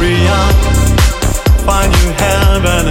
warrior, find you heaven